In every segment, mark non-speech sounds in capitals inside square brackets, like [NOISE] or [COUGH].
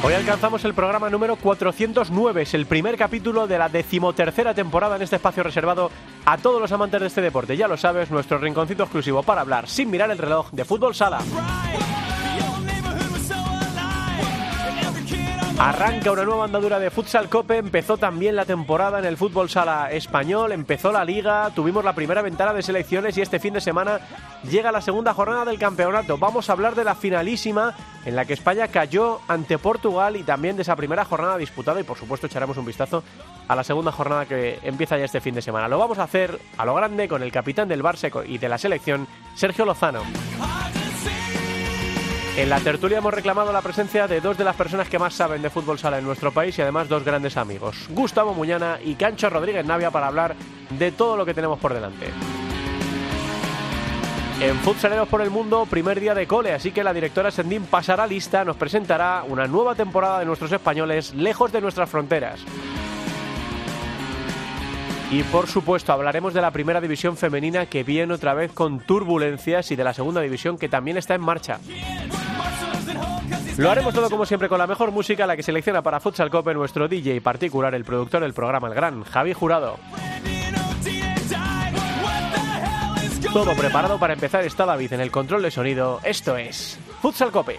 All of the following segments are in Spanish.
Hoy alcanzamos el programa número 409, es el primer capítulo de la decimotercera temporada en este espacio reservado a todos los amantes de este deporte. Ya lo sabes, nuestro rinconcito exclusivo para hablar sin mirar el reloj de fútbol sala. Arranca una nueva andadura de Futsal Cope, empezó también la temporada en el fútbol sala español, empezó la liga, tuvimos la primera ventana de selecciones y este fin de semana llega la segunda jornada del campeonato. Vamos a hablar de la finalísima en la que España cayó ante Portugal y también de esa primera jornada disputada y por supuesto echaremos un vistazo a la segunda jornada que empieza ya este fin de semana. Lo vamos a hacer a lo grande con el capitán del Barça y de la selección, Sergio Lozano. En la tertulia hemos reclamado la presencia de dos de las personas que más saben de fútbol sala en nuestro país y además dos grandes amigos, Gustavo Muñana y Cancho Rodríguez Navia, para hablar de todo lo que tenemos por delante. En Futsaleros por el Mundo, primer día de cole, así que la directora Sendín pasará lista, nos presentará una nueva temporada de nuestros españoles lejos de nuestras fronteras. Y por supuesto hablaremos de la primera división femenina que viene otra vez con turbulencias y de la segunda división que también está en marcha. Lo haremos todo como siempre con la mejor música, la que selecciona para Futsal Cope nuestro DJ particular, el productor del programa, el gran Javi Jurado. Todo preparado para empezar está David en el control de sonido. Esto es Futsal Cope.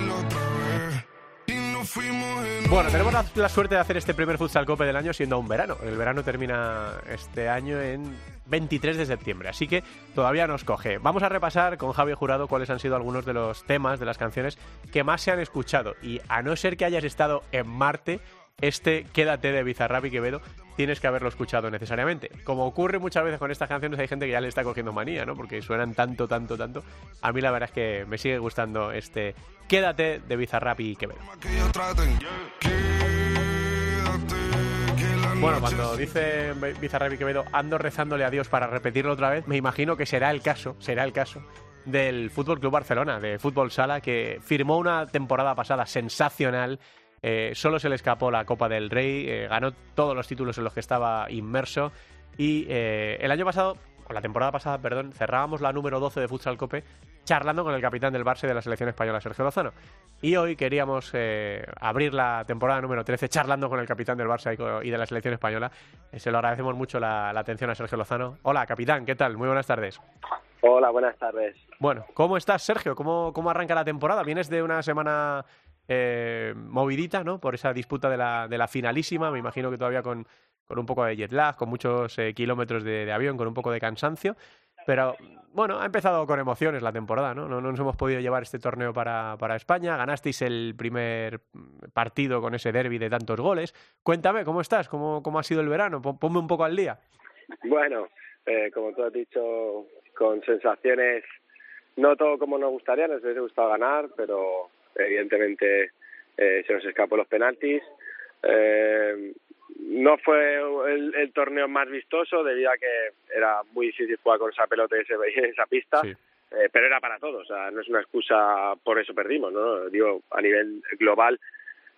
Bueno, tenemos la, suerte de hacer este primer Futsal Cope del año siendo un verano. El verano termina este año en 23 de septiembre, así que todavía nos coge. Vamos a repasar con Javier Jurado cuáles han sido algunos de los temas de las canciones que más se han escuchado. Y a no ser que hayas estado en Marte, este Quédate de Bizarrap y Quevedo tienes que haberlo escuchado necesariamente. Como ocurre muchas veces con estas canciones, hay gente que ya le está cogiendo manía, ¿no? Porque suenan tanto, tanto, tanto. A mí la verdad es que me sigue gustando este Quédate de Bizarrap y Quevedo. Bueno, cuando dice Bizarrap y Quevedo ando rezándole a Dios para repetirlo otra vez, me imagino que será el caso, será el caso del Fútbol Club Barcelona, de fútbol sala, que firmó una temporada pasada sensacional. Eh, solo se le escapó la Copa del Rey, eh, ganó todos los títulos en los que estaba inmerso y eh, el año pasado, o la temporada pasada, perdón, cerrábamos la número 12 de Futsal Cope charlando con el capitán del Barça y de la selección española, Sergio Lozano. Y hoy queríamos abrir la temporada número 13 charlando con el capitán del Barça y, de la selección española. Se lo agradecemos mucho la, la atención a Sergio Lozano. Hola, capitán, ¿qué tal? Muy buenas tardes. Hola, buenas tardes. Bueno, ¿cómo estás, Sergio? ¿Cómo, cómo arranca la temporada? Vienes de una semana eh, movidita, ¿no? Por esa disputa de la, de la finalísima. Me imagino que todavía con, con un poco de jet lag, con muchos eh, kilómetros de, avión, con un poco de cansancio. Pero bueno, ha empezado con emociones la temporada, ¿no? No, no nos hemos podido llevar este torneo para, para España. Ganasteis el primer partido con ese derby de tantos goles. Cuéntame, ¿cómo estás? ¿Cómo, cómo ha sido el verano? Pon- Ponme un poco al día. Bueno, eh, como tú has dicho, con sensaciones no todo como nos gustaría, nos hubiese gustado ganar, pero evidentemente eh, se nos escapó los penaltis. Eh, no fue el, el torneo más vistoso debido a que era muy difícil jugar con esa pelota y ese- [LAUGHS] esa pista. Sí. Eh, pero era para todos, o sea, no es una excusa por eso perdimos, ¿no? Digo, a nivel global.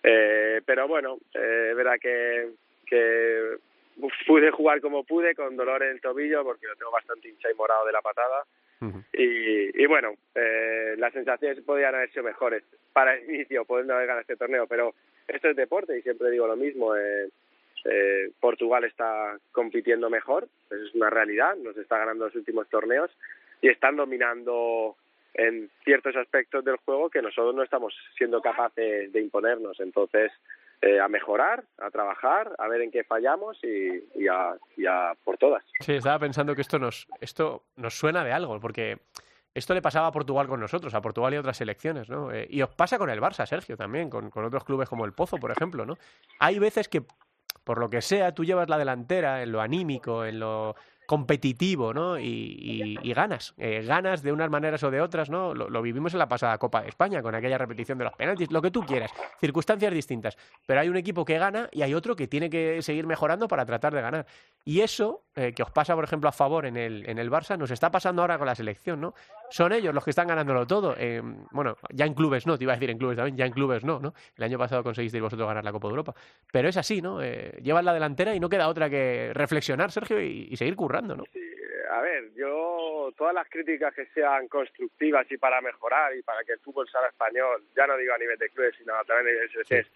Eh, pero bueno, eh, es verdad que, que pude jugar como pude, con dolor en el tobillo, porque lo tengo bastante hincha y morado de la patada. Y, y bueno, eh, las sensaciones podían haber sido mejores para el inicio, pudiendo haber ganado este torneo, pero esto es deporte y siempre digo lo mismo. eh, Eh, Portugal está compitiendo mejor, eso es una realidad, nos está ganando los últimos torneos y están dominando en ciertos aspectos del juego que nosotros no estamos siendo capaces de imponernos. Entonces, eh, a mejorar, a trabajar, a ver en qué fallamos y, a, por todas. Sí, estaba pensando que esto nos, esto nos suena de algo, porque esto le pasaba a Portugal con nosotros, a Portugal y otras selecciones, ¿no? Eh, y os pasa con el Barça, Sergio, también, con, con otros clubes como el Pozo, por ejemplo, ¿no? Hay veces que, por lo que sea, tú llevas la delantera en lo anímico, en lo competitivo, ¿no? Y, y, ganas, eh, ganas de unas maneras o de otras, ¿no? Lo, lo, vivimos en la pasada Copa de España, con aquella repetición de los penaltis, lo que tú quieras, circunstancias distintas, pero hay un equipo que gana y hay otro que tiene que seguir mejorando para tratar de ganar. Y eso, eh, que os pasa, por ejemplo, a favor en el, en el Barça, nos está pasando ahora con la selección, ¿no? Son ellos los que están ganándolo todo. Eh, bueno, ya en clubes no, te iba a decir en clubes también, ya en clubes no, ¿no? El año pasado conseguisteis vosotros ganar la Copa de Europa. Pero es así, ¿no? Llevan la delantera y no queda otra que reflexionar, Sergio, y, y seguir currando, ¿no? Sí, a ver, yo todas las críticas que sean constructivas y para mejorar y para que el fútbol sea español, ya no digo a nivel de clubes, sino también a nivel de selecciones, sí.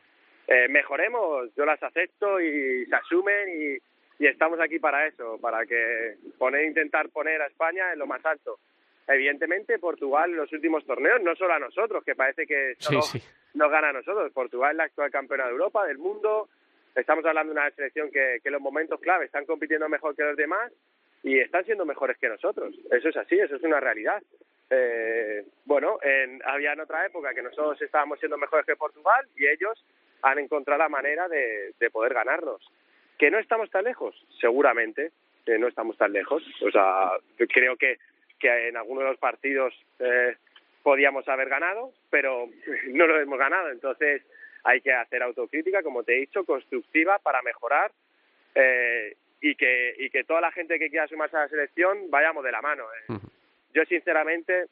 eh, mejoremos, yo las acepto y se asumen y, y estamos aquí para eso, para que poner, intentar poner a España en lo más alto. Evidentemente, Portugal en los últimos torneos, no solo a nosotros, que parece que solo sí, sí. nos gana a nosotros. Portugal es la actual campeona de Europa, del mundo. Estamos hablando de una selección que, que en los momentos clave están compitiendo mejor que los demás y están siendo mejores que nosotros. Eso es así, eso es una realidad. Eh, bueno, en, había en otra época que nosotros estábamos siendo mejores que Portugal y ellos han encontrado la manera de, de poder ganarnos. ¿Que no estamos tan lejos? Seguramente, que no estamos tan lejos. O sea, creo que, que en algunos de los partidos eh, podíamos haber ganado, pero [LAUGHS] no lo hemos ganado. Entonces hay que hacer autocrítica, como te he dicho, constructiva para mejorar eh, y, que, y que toda la gente que quiera sumarse a la selección vayamos de la mano. Eh. Uh -huh. Yo, sinceramente,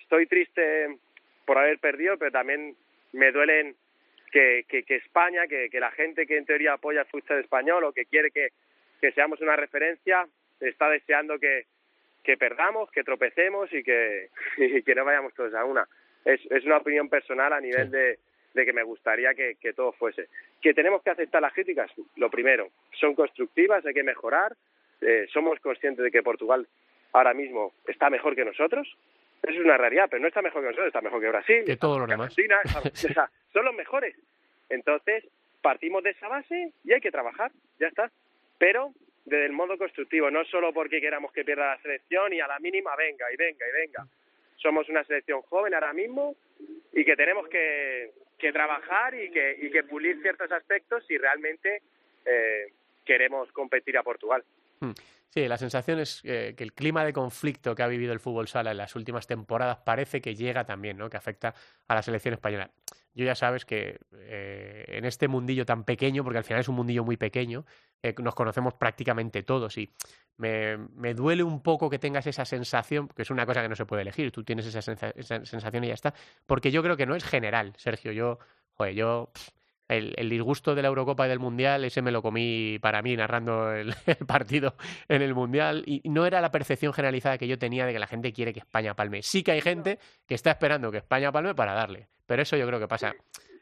estoy triste por haber perdido, pero también me duelen que, que, que España, que, que, la gente que en teoría apoya el fútbol español o que quiere que, que seamos una referencia, está deseando que, que perdamos, que tropecemos y que, [LAUGHS] y que no vayamos todos a una. Es, es una opinión personal a nivel sí. de, de que me gustaría que, que todo fuese. Que tenemos que aceptar las críticas, lo primero, son constructivas, hay que mejorar, eh, somos conscientes de que Portugal ahora mismo está mejor que nosotros, eso es una realidad, pero no está mejor que nosotros, está mejor que Brasil, que todos los demás. [LAUGHS] O sea, son los mejores. Entonces, partimos de esa base y hay que trabajar, ya está. Pero desde el modo constructivo, no solo porque queramos que pierda la selección y a la mínima venga y venga y venga. Somos una selección joven ahora mismo y que tenemos que, que trabajar y que, y que pulir ciertos aspectos si realmente eh, queremos competir a Portugal. Hmm. Sí, la sensación es eh, que el clima de conflicto que ha vivido el fútbol sala en las últimas temporadas parece que llega también, ¿no? que afecta a la selección española. Yo ya sabes que eh, en este mundillo tan pequeño, porque al final es un mundillo muy pequeño, eh, nos conocemos prácticamente todos y me, me, duele un poco que tengas esa sensación, que es una cosa que no se puede elegir, tú tienes esa, sensa esa sensación y ya está, porque yo creo que no es general, Sergio, yo, joder, yo... El, el, disgusto de la Eurocopa y del Mundial, ese me lo comí para mí narrando el, [LAUGHS] el, partido en el Mundial y no era la percepción generalizada que yo tenía de que la gente quiere que España palme. Sí que hay gente que está esperando que España palme para darle, pero eso yo creo que pasa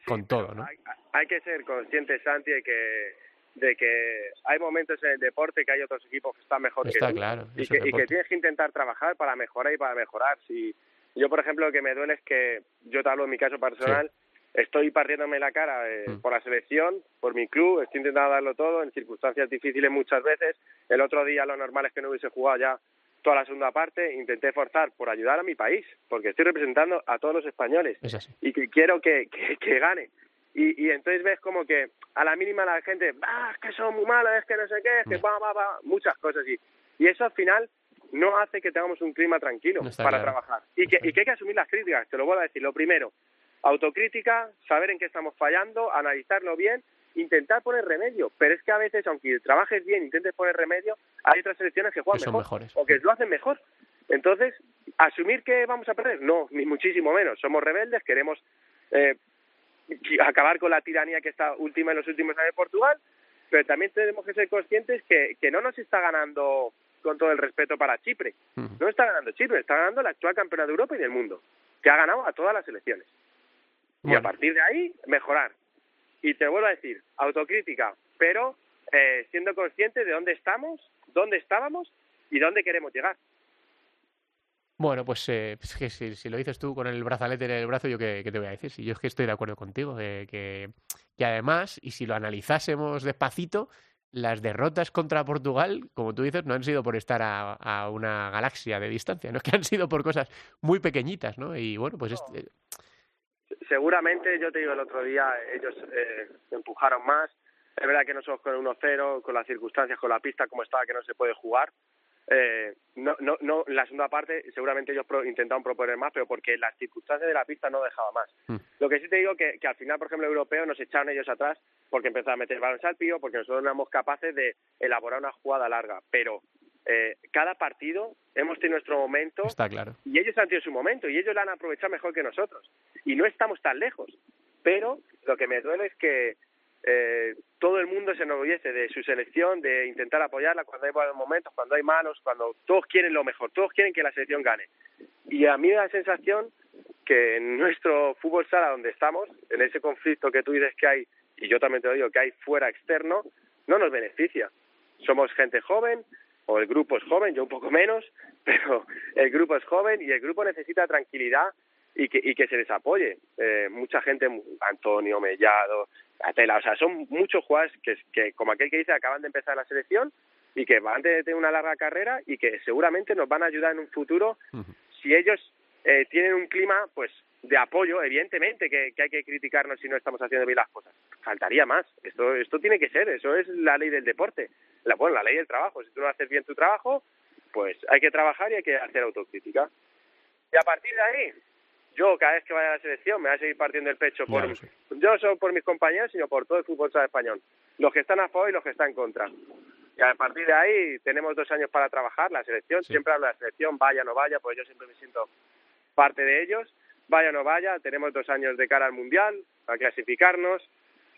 con todo, ¿no? Hay, hay que ser conscientes, Santi, de que de que hay momentos en el deporte que hay otros equipos que están mejor Está que tú claro, y, que, y que tienes que intentar trabajar para mejorar y para mejorar. Si yo, por ejemplo, lo que me duele es que yo te hablo en mi caso personal. Sí estoy partiéndome la cara eh, mm. por la selección, por mi club, estoy intentando darlo todo en circunstancias difíciles muchas veces. El otro día lo normal es que no hubiese jugado ya toda la segunda parte, intenté forzar por ayudar a mi país, porque estoy representando a todos los españoles y que quiero que, que, que gane. Y, y, entonces ves como que a la mínima la gente, ah, es que son muy malos, es que no sé qué, es que va, va, va, muchas cosas y, y eso al final no hace que tengamos un clima tranquilo no para claro. trabajar. Y que, y que hay que asumir las críticas, te lo vuelvo a decir. Lo primero, autocrítica, saber en qué estamos fallando, analizarlo bien, intentar poner remedio. Pero es que a veces, aunque trabajes bien, intentes poner remedio, hay otras selecciones que juegan que mejor mejores. o que lo hacen mejor. Entonces, asumir que vamos a perder, no, ni muchísimo menos. Somos rebeldes, queremos eh, acabar con la tiranía que está última en los últimos años de Portugal, pero también tenemos que ser conscientes que, que no nos está ganando con todo el respeto para Chipre. Uh -huh. No está ganando Chipre, está ganando la actual campeona de Europa y del mundo, que ha ganado a todas las selecciones. Bueno. Y a partir de ahí, mejorar. Y te vuelvo a decir, autocrítica, pero eh, siendo conscientes de dónde estamos, dónde estábamos y dónde queremos llegar. Bueno, pues, eh, pues que si, lo dices tú con el brazalete en el brazo, yo qué, te voy a decir. Si yo es que estoy de acuerdo contigo, eh, que, que además, y si lo analizásemos despacito, las derrotas contra Portugal, como tú dices, no han sido por estar a, una galaxia de distancia, no es que han sido por cosas muy pequeñitas, ¿no? Y bueno, pues... Este... Seguramente, yo te digo, el otro día ellos eh, empujaron más. Es verdad que nosotros con 1-0, con las circunstancias, con la pista como estaba, que no se puede jugar, eh, no, no, no, la segunda parte seguramente ellos intentaron proponer más, pero porque las circunstancias de la pista no dejaba más. Mm. Lo que sí te digo que, que al final, por ejemplo, el europeo nos echaron ellos atrás porque empezaron a meter balones al pío, porque nosotros no éramos capaces de elaborar una jugada larga, pero eh, cada partido hemos tenido nuestro momento Está claro. y ellos han tenido su momento y ellos lo han aprovechado mejor que nosotros y no estamos tan lejos, pero lo que me duele es que eh, todo el mundo se enorgullece de su selección, de intentar apoyarla cuando hay buenos momentos, cuando hay malos, cuando todos quieren lo mejor, todos quieren que la selección gane. Y a mí me da la sensación que en nuestro fútbol sala donde estamos, en ese conflicto que tú dices que hay, y yo también te lo digo, que hay fuera externo, no nos beneficia. Somos gente joven, o el grupo es joven, yo un poco menos, [LAUGHS] pero el grupo es joven y el grupo necesita tranquilidad y que, y que se les apoye. Eh, mucha gente, Antonio, Mellado, Atela, o sea, son muchos jugadores que, que, como aquel que dice, acaban de empezar la selección y que van a tener una larga carrera y que seguramente nos van a ayudar en un futuro si ellos eh, tienen un clima, pues, de apoyo, evidentemente que, que, hay que criticarnos si no estamos haciendo bien las cosas. Faltaría más. Esto, esto tiene que ser, eso es la ley del deporte. La, bueno, la ley del trabajo. Si tú no haces bien tu trabajo, pues hay que trabajar y hay que hacer autocrítica. Y a partir de ahí, yo cada vez que vaya a la selección me voy a seguir partiendo el pecho por yo solo por mis compañeros sino por todo el fútbol español los que están a favor y los que están en contra y a partir de ahí tenemos dos años para trabajar la selección siempre hablo de la selección vaya o no vaya pues yo siempre me siento parte de ellos vaya o no vaya tenemos dos años de cara al mundial a clasificarnos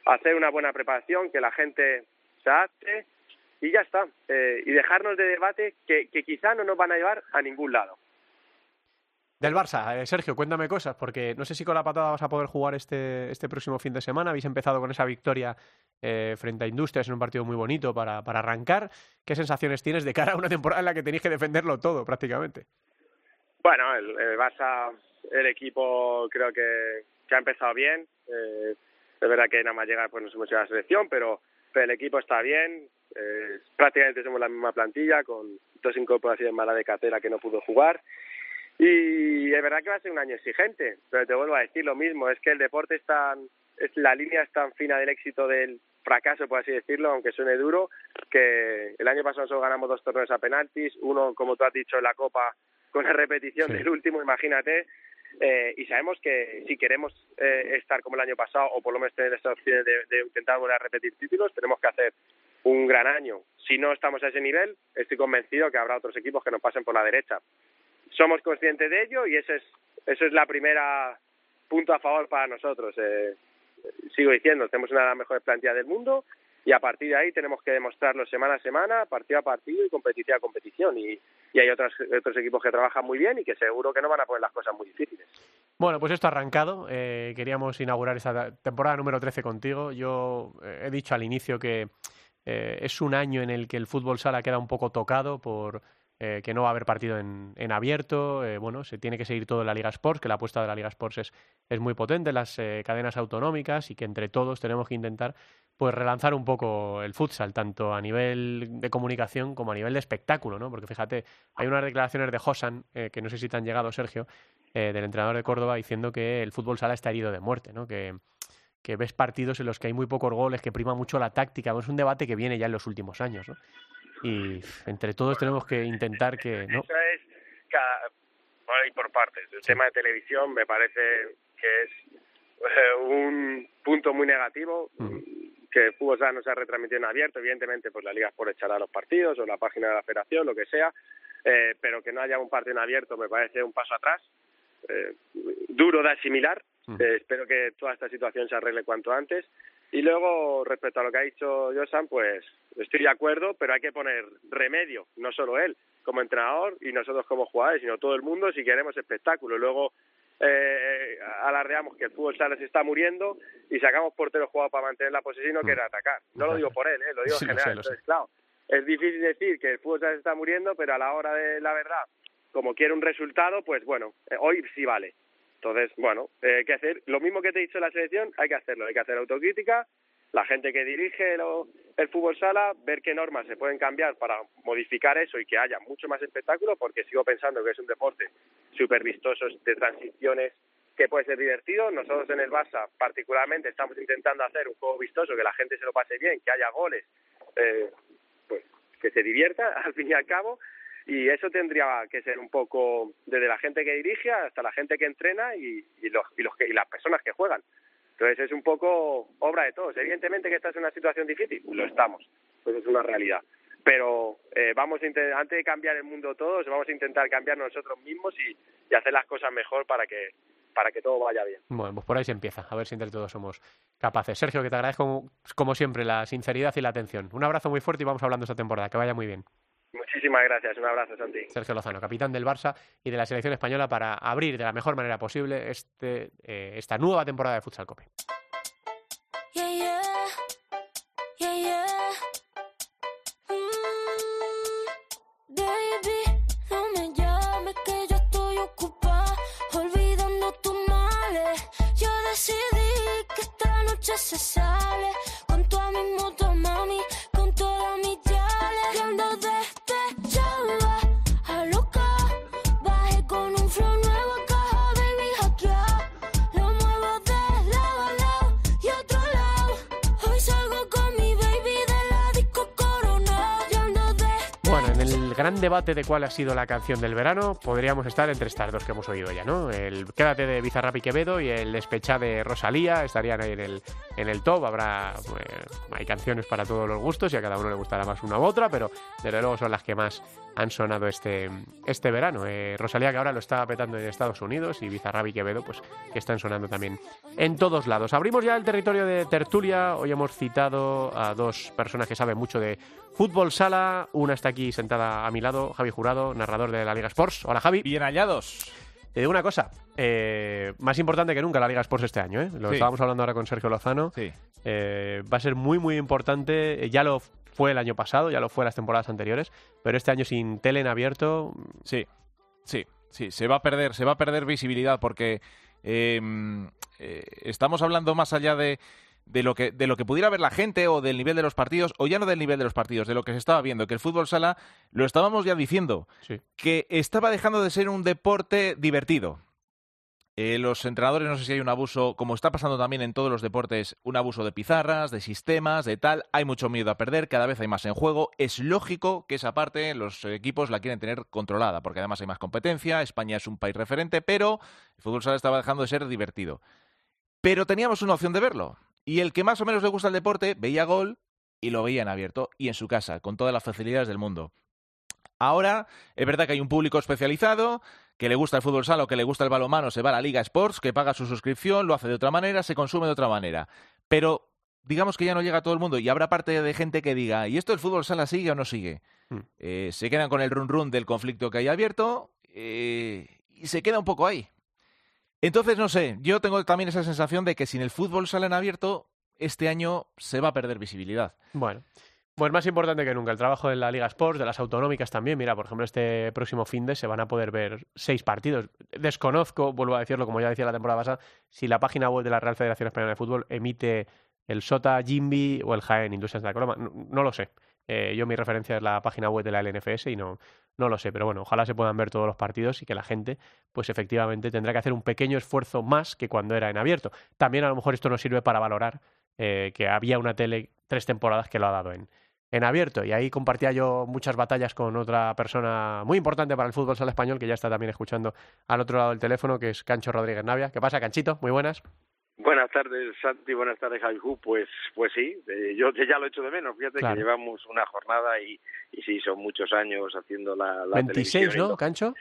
hacer una buena preparación que la gente se adapte y ya está eh, y dejarnos de debate que, que quizá no nos van a llevar a ningún lado del Barça, eh, Sergio, cuéntame cosas, porque no sé si con la patada vas a poder jugar este, este próximo fin de semana. Habéis empezado con esa victoria eh, frente a Industrias en un partido muy bonito para, para arrancar. ¿Qué sensaciones tienes de cara a una temporada en la que tenéis que defenderlo todo prácticamente? Bueno, el, Barça, el equipo creo que, que ha empezado bien. Eh, es verdad que nada más llegar pues nos hemos ido a la selección, pero, pero el equipo está bien. Eh, prácticamente somos la misma plantilla, con dos incorporaciones malas de catera que no pudo jugar. Y es verdad que va a ser un año exigente, pero te vuelvo a decir lo mismo, es que el deporte es tan, es, la línea es tan fina del éxito del fracaso, por así decirlo, aunque suene duro, que el año pasado solo ganamos dos torneos a penaltis, uno, como tú has dicho, en la Copa con la repetición del último, imagínate, eh, y sabemos que si queremos eh, estar como el año pasado, o por lo menos tener esta opción de, de intentar volver a repetir títulos, tenemos que hacer un gran año. Si no estamos a ese nivel, estoy convencido que habrá otros equipos que nos pasen por la derecha somos conscientes de ello y eso es, eso es la primera punto a favor para nosotros. Eh, sigo diciendo, tenemos una de las mejores plantillas del mundo y a partir de ahí tenemos que demostrarlo semana a semana, partido a partido y competición a competición. Y, y hay otros, otros equipos que trabajan muy bien y que seguro que no van a poner las cosas muy difíciles. Bueno, pues esto ha arrancado. Eh, queríamos inaugurar esta temporada número 13 contigo. Yo eh, he dicho al inicio que es un año en el que el fútbol sala queda un poco tocado por eh, que no va a haber partido en, en abierto, eh, bueno, se tiene que seguir todo en la Liga Sports, que la apuesta de la Liga Sports es, es muy potente, las eh, cadenas autonómicas y que entre todos tenemos que intentar pues relanzar un poco el futsal, tanto a nivel de comunicación como a nivel de espectáculo, ¿no? Porque fíjate, hay unas declaraciones de Josan, que no sé si te han llegado, Sergio, del entrenador de Córdoba, diciendo que el fútbol sala está herido de muerte, ¿no? Que, que ves partidos en los que hay muy pocos goles, que prima mucho la táctica. Es un debate que viene ya en los últimos años, ¿no? Y entre todos tenemos que intentar que... ¿no? Eso es cada, bueno, y por partes. El tema de televisión me parece que es eh, un punto muy negativo. Mm. Que fútbol no se ha retransmitido en abierto, evidentemente, pues la liga por echar a los partidos o la página de la federación, lo que sea, eh, pero que no haya un partido en abierto me parece un paso atrás, eh, duro de asimilar. Eh, espero que toda esta situación se arregle cuanto antes y luego, respecto a lo que ha dicho Josan, pues estoy de acuerdo, pero hay que poner remedio, no solo él como entrenador y nosotros como jugadores, sino todo el mundo si queremos espectáculo. Luego, eh, alardeamos que el fútbol sala se está muriendo y sacamos porteros jugados para mantener la posesión y no mm. quieren atacar. No lo digo por él, ¿eh? lo digo en general. Entonces, claro, es difícil decir que el fútbol sala se está muriendo, pero a la hora de la verdad, como quiere un resultado, pues bueno, eh, hoy sí vale. Entonces, bueno, eh, que hacer lo mismo que te he dicho en la selección, hay que hacerlo, hay que hacer autocrítica, la gente que dirige el fútbol sala, ver qué normas se pueden cambiar para modificar eso y que haya mucho más espectáculo, porque sigo pensando que es un deporte súper vistoso de transiciones que puede ser divertido. Nosotros en el Barça, particularmente, estamos intentando hacer un juego vistoso, que la gente se lo pase bien, que haya goles, eh, pues que se divierta [LAUGHS] al fin y al cabo. Y eso tendría que ser un poco desde la gente que dirige hasta la gente que entrena y, los, y, los y las personas que juegan. Entonces es un poco obra de todos. Evidentemente que esta es una situación difícil, lo estamos, pues es una realidad. Pero eh, vamos a antes de cambiar el mundo todos, vamos a intentar cambiar nosotros mismos y, y hacer las cosas mejor para que para que todo vaya bien. Bueno, pues por ahí se empieza, a ver si entre todos somos capaces. Sergio, que te agradezco como siempre la sinceridad y la atención. Un abrazo muy fuerte y vamos hablando esta temporada. Que vaya muy bien. Muchísimas gracias, un abrazo, Santi. Sergio Lozano, capitán del Barça y de la selección española para abrir de la mejor manera posible este, eh, esta nueva temporada de Futsal Cope. Gran debate de cuál ha sido la canción del verano, podríamos estar entre estas dos que hemos oído ya, ¿no? El Quédate de Bizarrap y Quevedo y el Despechá de Rosalía estarían ahí en el, en el top. Habrá, hay canciones para todos los gustos y a cada uno le gustará más una u otra, pero desde luego son las que más han sonado este, este verano. Eh, Rosalía que ahora lo está petando en Estados Unidos y Bizarrap y Quevedo pues que están sonando también en todos lados. Abrimos ya el territorio de tertulia. Hoy hemos citado a dos personas que saben mucho de fútbol sala. Una está aquí sentada a mi lado, Javi Jurado, narrador de la Liga Sports. Hola Javi. Bien hallados. Te digo una cosa, eh, más importante que nunca la Liga Sports este año, ¿eh? Lo estábamos hablando ahora con Sergio Lozano. Sí. Eh, va a ser muy, muy importante. Ya lo fue el año pasado, ya lo fue las temporadas anteriores, pero este año sin tele en abierto. Sí, sí, sí, se va a perder, se va a perder visibilidad porque em, eh, estamos hablando más allá de, de lo que de lo que pudiera ver la gente o del nivel de los partidos o ya no del nivel de los partidos de lo que se estaba viendo que el fútbol sala lo estábamos ya diciendo que estaba dejando de ser un deporte divertido eh, los entrenadores, no sé si hay un abuso, como está pasando también en todos los deportes, un abuso de pizarras, de sistemas, de tal. Hay mucho miedo a perder, cada vez hay más en juego. Es lógico que esa parte los equipos la quieren tener controlada, porque además hay más competencia. España es un país referente, pero el fútbol sala estaba dejando de ser divertido. Pero teníamos una opción de verlo. Y el que más o menos le gusta el deporte veía gol y lo veía en abierto y en su casa, con todas las facilidades del mundo. Ahora es verdad que hay un público especializado que le gusta el fútbol sala o que le gusta el balonmano, se va a la Liga Sports, que paga su suscripción, lo hace de otra manera, se consume de otra manera. Pero digamos que ya no llega a todo el mundo y habrá parte de gente que diga, ¿y esto el fútbol sala sigue o no sigue? Hmm. Eh, se quedan con el run run del conflicto que hay abierto eh, y se queda un poco ahí. Entonces, no sé, yo tengo también esa sensación de que sin el fútbol sala en abierto, este año se va a perder visibilidad. Bueno. Pues más importante que nunca, el trabajo de la Liga Sports, de las autonómicas también. Mira, por ejemplo, este próximo fin de se van a poder ver seis partidos. Desconozco, vuelvo a decirlo, como ya decía la temporada pasada, si la página web de la Real Federación Española de Fútbol emite el SOTA, Jimby o el Jaén Industrias de la Coloma. No, lo sé. Eh, yo mi referencia es la página web de la LNFS y no, no lo sé. Pero bueno, ojalá se puedan ver todos los partidos y que la gente, pues efectivamente, tendrá que hacer un pequeño esfuerzo más que cuando era en abierto. También a lo mejor esto nos sirve para valorar eh, que había una tele tres temporadas que lo ha dado en, en abierto. Y ahí compartía yo muchas batallas con otra persona muy importante para el fútbol sala español, que ya está también escuchando al otro lado del teléfono, que es Cancho Rodríguez Navia. ¿Qué pasa, Canchito? Muy buenas. Buenas tardes, Santi. Buenas tardes, Javier. Pues, pues sí, eh, yo ya lo echo de menos. Fíjate que llevamos una jornada y, y sí, son muchos años haciendo la, la 26, ¿no, Cancho?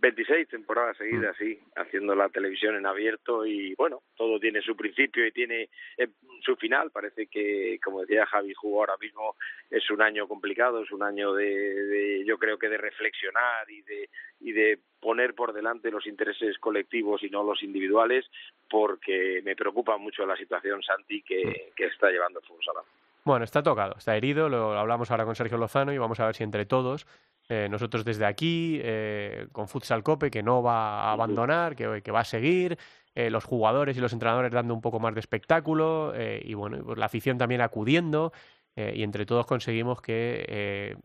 26 temporadas seguidas, sí, haciendo la televisión en abierto y bueno, todo tiene su principio y tiene eh, su final. Parece que, como decía Javi Jugo ahora mismo, es un año complicado, es un año de, de, yo creo que de reflexionar y de, y de poner por delante los intereses colectivos y no los individuales, porque me preocupa mucho la situación, Santi, que, que está llevando el fútbol sala. Bueno, está tocado, está herido, lo hablamos ahora con Sergio Lozano y vamos a ver si entre todos eh, nosotros desde aquí, eh, con Futsal Cope, que no va a abandonar, que, que va a seguir, eh, los jugadores y los entrenadores dando un poco más de espectáculo, eh, y bueno, pues la afición también acudiendo, y entre todos conseguimos que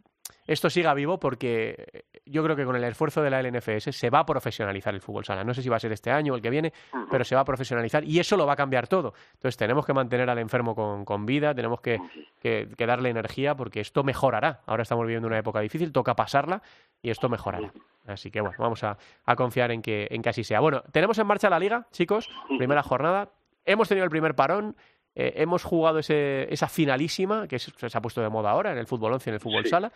esto siga vivo porque yo creo que con el esfuerzo de la LNFS se va a profesionalizar el fútbol sala. No sé si va a ser este año o el que viene, pero se va a profesionalizar y eso lo va a cambiar todo. Entonces tenemos que mantener al enfermo con, con vida, tenemos que, que, que, darle energía porque esto mejorará. Ahora estamos viviendo una época difícil, toca pasarla y esto mejorará. Así que bueno, vamos a, a confiar en que, en que así sea. Bueno, tenemos en marcha la liga, chicos, primera jornada. Hemos tenido el primer parón, eh, hemos jugado ese, esa finalísima, que es, se ha puesto de moda ahora en el fútbol 11 en el fútbol sí. sala.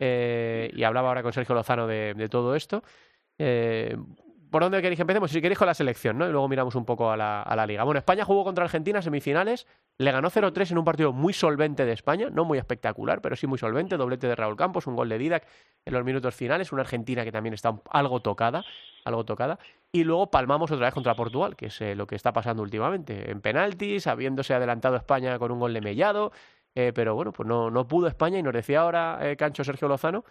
Eh, y hablaba ahora con Sergio Lozano de, de todo esto. Eh, ¿Por dónde queréis que empecemos? Si queréis con la selección, ¿no? Y luego miramos un poco a la, a la liga. Bueno, España jugó contra Argentina semifinales, le ganó 0-3 en un partido muy solvente de España, no muy espectacular, pero sí muy solvente, doblete de Raúl Campos, un gol de Didac en los minutos finales, una Argentina que también está algo tocada, algo tocada, y luego palmamos otra vez contra Portugal, que es eh, lo que está pasando últimamente, en penaltis, habiéndose adelantado España con un gol de Mellado, eh, pero bueno, pues no, no pudo España y nos decía ahora eh, Cancho Sergio Lozano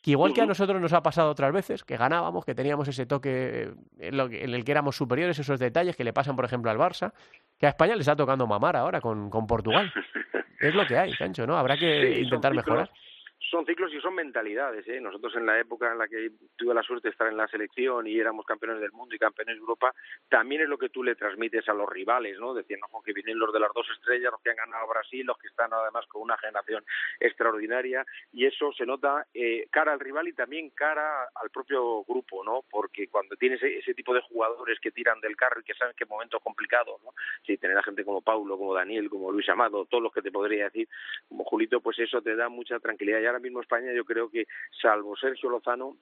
que igual que a nosotros nos ha pasado otras veces, que ganábamos, que teníamos ese toque en, lo que, en, el que éramos superiores, esos detalles que le pasan, por ejemplo, al Barça, que a España le está tocando mamar ahora con, con Portugal. [LAUGHS] es lo que hay, Cancho, ¿no? Habrá que sí, intentar mejorar son ciclos y son mentalidades. ¿eh? Nosotros en la época en la que tuve la suerte de estar en la selección y éramos campeones del mundo y campeones de Europa, también es lo que tú le transmites a los rivales, ¿no? Decían, ojo, que vienen los de las dos estrellas, los que han ganado Brasil, los que están además con una generación extraordinaria y eso se nota eh, cara al rival y también cara al propio grupo, ¿no? Porque cuando tienes ese, ese tipo de jugadores que tiran del carro y que saben qué momentos complicados, ¿no? Si tener a gente como Paulo, como Daniel, como Luis Amado, todos los que te podría decir, como Julito, pues eso te da mucha tranquilidad. Ahora mismo España yo creo que salvo Sergio Lozano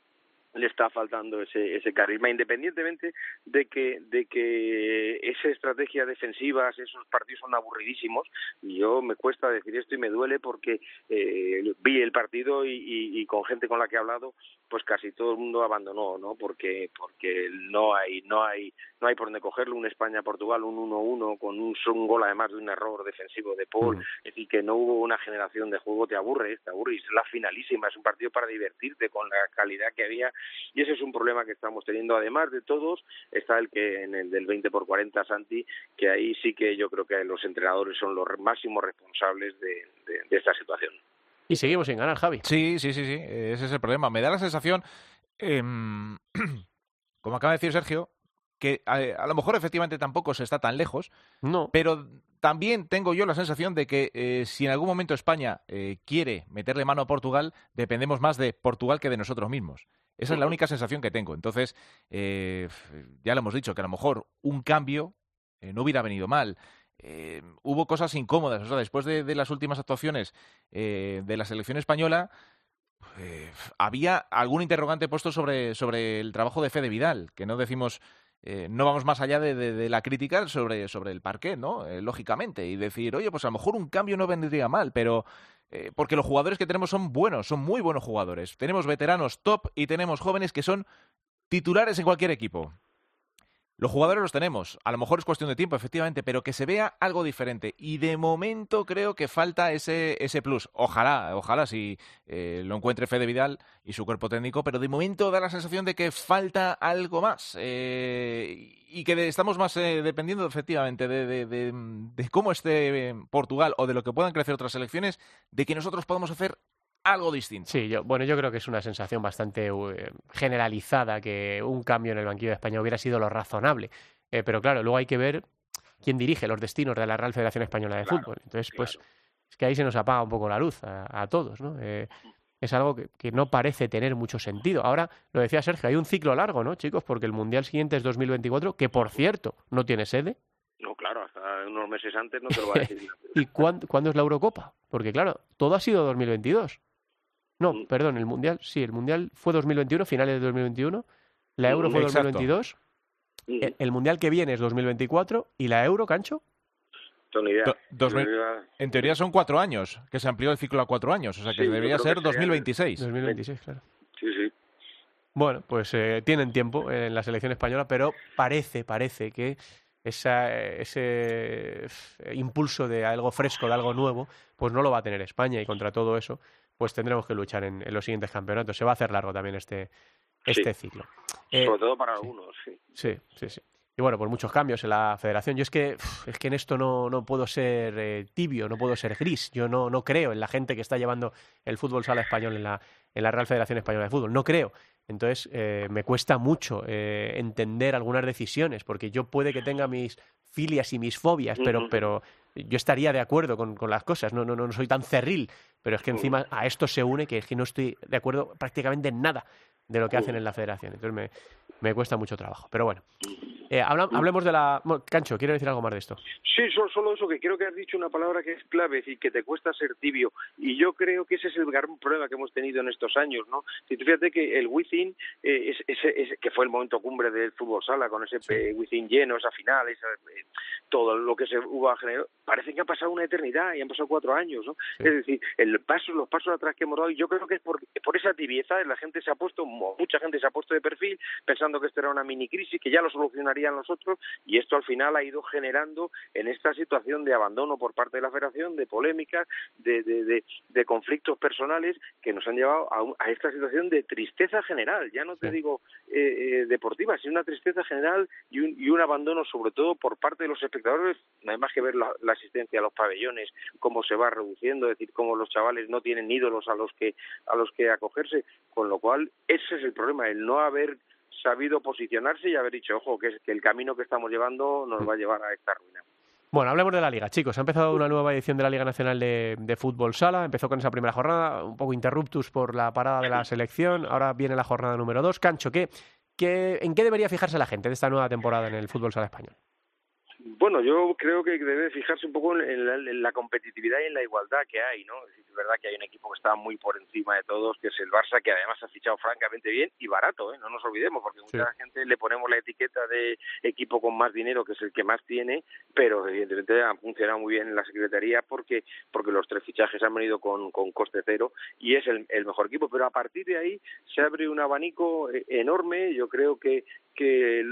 le está faltando ese, ese carisma, independientemente de que, de que esa estrategia defensiva, esos partidos son aburridísimos, y yo me cuesta decir esto y me duele porque eh, vi el partido y, y, con gente con la que he hablado, pues casi todo el mundo abandonó, ¿no? Porque, porque no hay, no hay, no hay por dónde cogerlo, un España-Portugal, un 1-1 con un, un gol además de un error defensivo de Paul, mm. es decir, que no hubo una generación de juego, te aburre, te aburre, y es la finalísima, es un partido para divertirte con la calidad que había y ese es un problema que estamos teniendo. Además de todos, está el que en el del 20 por 40, Santi, que ahí sí que yo creo que los entrenadores son los máximos responsables de, de, de esta situación. Y seguimos sin ganar, Javi. Sí, sí, sí, sí, ese es el problema. Me da la sensación, eh, [CLEARS THROAT] como acaba de decir Sergio, que a, a, lo mejor efectivamente tampoco se está tan lejos, no. pero también tengo yo la sensación de que eh, si en algún momento España eh, quiere meterle mano a Portugal, dependemos más de Portugal que de nosotros mismos. Esa es la única sensación que tengo. Entonces, eh, ya lo hemos dicho, que a lo mejor un cambio no hubiera venido mal. Eh, hubo cosas incómodas. O sea, después de, las últimas actuaciones eh, de la selección española, eh, había algún interrogante puesto sobre, sobre el trabajo de Fede Vidal, que no decimos eh, no vamos más allá de, la crítica sobre, sobre el parqué, ¿no? Eh, lógicamente, y decir, oye, pues a lo mejor un cambio no vendría mal, pero porque los jugadores que tenemos son buenos, son muy buenos jugadores. Tenemos veteranos top y tenemos jóvenes que son titulares en cualquier equipo. Los jugadores los tenemos, a lo mejor es cuestión de tiempo, efectivamente, pero que se vea algo diferente. Y de momento creo que falta ese, ese plus. Ojalá, ojalá si eh, lo encuentre Fede Vidal y su cuerpo técnico, pero de momento da la sensación de que falta algo más. Eh, y que estamos más eh, dependiendo efectivamente de, de, de, cómo esté Portugal o de lo que puedan crecer otras selecciones, de que nosotros podamos hacer algo distinto. Sí, yo, bueno, yo creo que es una sensación bastante uh, generalizada que un cambio en el banquillo de España hubiera sido lo razonable. Eh, pero claro, luego hay que ver quién dirige los destinos de la Real Federación Española de claro, Fútbol. Entonces, pues, claro. pues, es que ahí se nos apaga un poco la luz a, a todos, ¿no? Eh, es algo que, que, no parece tener mucho sentido. Ahora, lo decía Sergio, hay un ciclo largo, ¿no, chicos? Porque el Mundial siguiente es 2024, que por cierto, no tiene sede. No, claro, hasta unos meses antes no te lo va a [LAUGHS] decir. ¿Y cuándo, cuándo es la Eurocopa? Porque claro, todo ha sido 2022. No, perdón, el Mundial, sí, el Mundial fue 2021, finales de 2021. la Euro fue Exacto. 2022, Mm, el, el Mundial que viene es 2024 y la Euro, Cancho, idea. Do- dos. En teoría son cuatro años, que se amplió el ciclo a cuatro años, o sea que Sí, debería ser que sería- 2026. 2026, claro. Sí, sí. Bueno, pues eh, tienen tiempo en la selección española, pero parece, parece que esa, ese eh, impulso de algo fresco, de algo nuevo, pues no lo va a tener España y contra todo eso, pues tendremos que luchar en, en los siguientes campeonatos. Se va a hacer largo también este, este ciclo. Eh, Sobre todo para sí. algunos, sí. Sí, sí, sí. Y bueno, por muchos cambios en la federación. Yo es que, es que en esto no, no puedo ser eh, tibio, no puedo ser gris. Yo no, no creo en la gente que está llevando el fútbol sala español en la, en la Real Federación Española de Fútbol. No creo. Entonces, eh, me cuesta mucho eh, entender algunas decisiones, porque yo puede que tenga mis filias y mis fobias, pero, pero yo estaría de acuerdo con, con las cosas. No, no, no soy tan cerril, pero es que encima a esto se une que es que no estoy de acuerdo prácticamente en nada de lo que hacen en la federación. Entonces me, me cuesta mucho trabajo. Pero bueno, eh, hablemos de la... Cancho, quiero decir algo más de esto. Sí, solo, solo eso, que creo que has dicho una palabra que es clave, es decir, que te cuesta ser tibio. Y yo creo que ese es el gran problema que hemos tenido en estos años, ¿no? Si tú fíjate que el Wizzing, eh, es, ese- que fue el momento cumbre del fútbol sala, con ese eh, Wizzing lleno, esa final, esa, eh, todo lo que se hubo a generar, parece que ha pasado una eternidad y han pasado cuatro años, ¿no? Sí. Es decir, el paso, los pasos atrás que hemos dado, y yo creo que es por, por esa tibieza, la gente se ha puesto, mucha gente se ha puesto de perfil, pensando que esto era una mini crisis, que ya lo solucionarían los otros, y esto al final ha ido generando en esta situación de abandono por parte de la federación, de polémicas, de, de, de, de conflictos personales que nos han llevado a, un- a esta situación de tristeza general, ya no te digo eh, eh, deportiva, sino una tristeza general y un, y un abandono sobre todo por parte de los espectadores, no hay más que ver la, la asistencia a los pabellones, cómo se va reduciendo, es decir, cómo los chavales no tienen ídolos a los que a los que acogerse, con lo cual ese es el problema, el no haber sabido posicionarse y haber dicho, ojo, que, es, que el camino que estamos llevando nos va a llevar a esta ruina. Bueno, hablemos de la liga, chicos. Ha empezado una nueva edición de la Liga Nacional de, de Fútbol Sala. Empezó con esa primera jornada, un poco interruptus por la parada de la selección. Ahora viene la jornada número dos. Cancho, ¿qué, qué, ¿en qué debería fijarse la gente de esta nueva temporada en el Fútbol Sala español? Bueno, yo creo que debe fijarse un poco en la, en la competitividad y en la igualdad que hay, ¿no? Es, verdad que hay un equipo que está muy por encima de todos, que es el Barça, que además ha fichado francamente bien y barato, ¿eh? No nos olvidemos, porque Sí. mucha gente le ponemos la etiqueta de equipo con más dinero, que es el que más tiene, pero evidentemente han funcionado muy bien en la Secretaría porque porque los tres fichajes han venido con, con coste cero y es el, el mejor equipo. Pero a partir de ahí se abre un abanico eh, enorme. Yo creo que que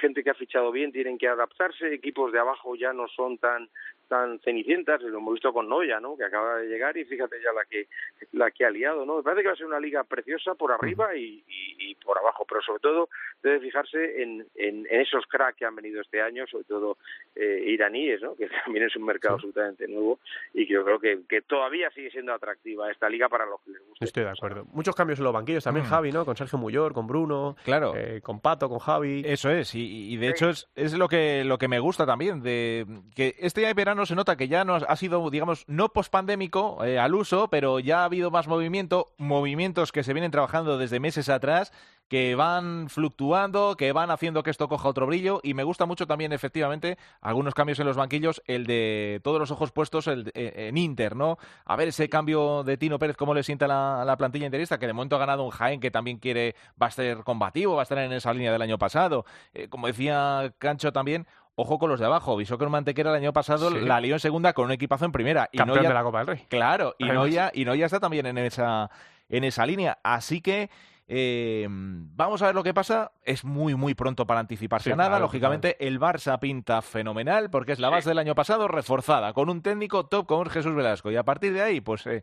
gente que ha fichado bien tienen que adaptarse, equipos de abajo ya no son tan tan cenicientas, lo hemos visto con Noya, ¿no? que acaba de llegar y fíjate ya la que la que ha liado, ¿no? Me parece que va a ser una liga preciosa por arriba y, y- y por abajo, pero sobre todo debe fijarse en, en, en esos cracks que han venido este año, sobre todo eh, iraníes, ¿no? que [LAUGHS] también es un mercado absolutamente nuevo y que yo creo que, que todavía sigue siendo atractiva esta liga para los que les guste. Estoy de acuerdo. Muchos cambios en los banquillos también, Mm. Javi, ¿no? Con Sergio Muyor, con Bruno, Claro. eh, con Pato, con Javi. Eso es, y, y de hecho es, es lo que lo que me gusta también, de que este verano se nota que ya no ha sido, digamos, no pospandémico eh, al uso, pero ya ha habido más movimiento, movimientos que se vienen trabajando desde meses atrás, que van fluctuando, que van haciendo que esto coja otro brillo, y me gusta mucho también, efectivamente, algunos cambios en los banquillos, el de todos los ojos puestos el eh, en Inter, ¿no? A ver ese cambio de Tino Pérez, cómo le sienta la, la plantilla interista, que de momento ha ganado un Jaén que también quiere, va a ser combativo, va a estar en esa línea del año pasado. Eh, como decía Cancho también, ojo con los de abajo. Visó un Mantequera el año pasado Sí. la lió en segunda con un equipazo en primera. Y Campeón Noya- de la Copa del Rey. Claro, y. Noya, y Noya está también en esa, en esa línea. Así que eh, vamos a ver lo que pasa. Es muy, muy pronto para anticiparse Sí, a nada. claro, Lógicamente, el Barça pinta fenomenal porque es la base del año pasado reforzada, con un técnico top como es Jesús Velasco. Y a partir de ahí, pues... eh,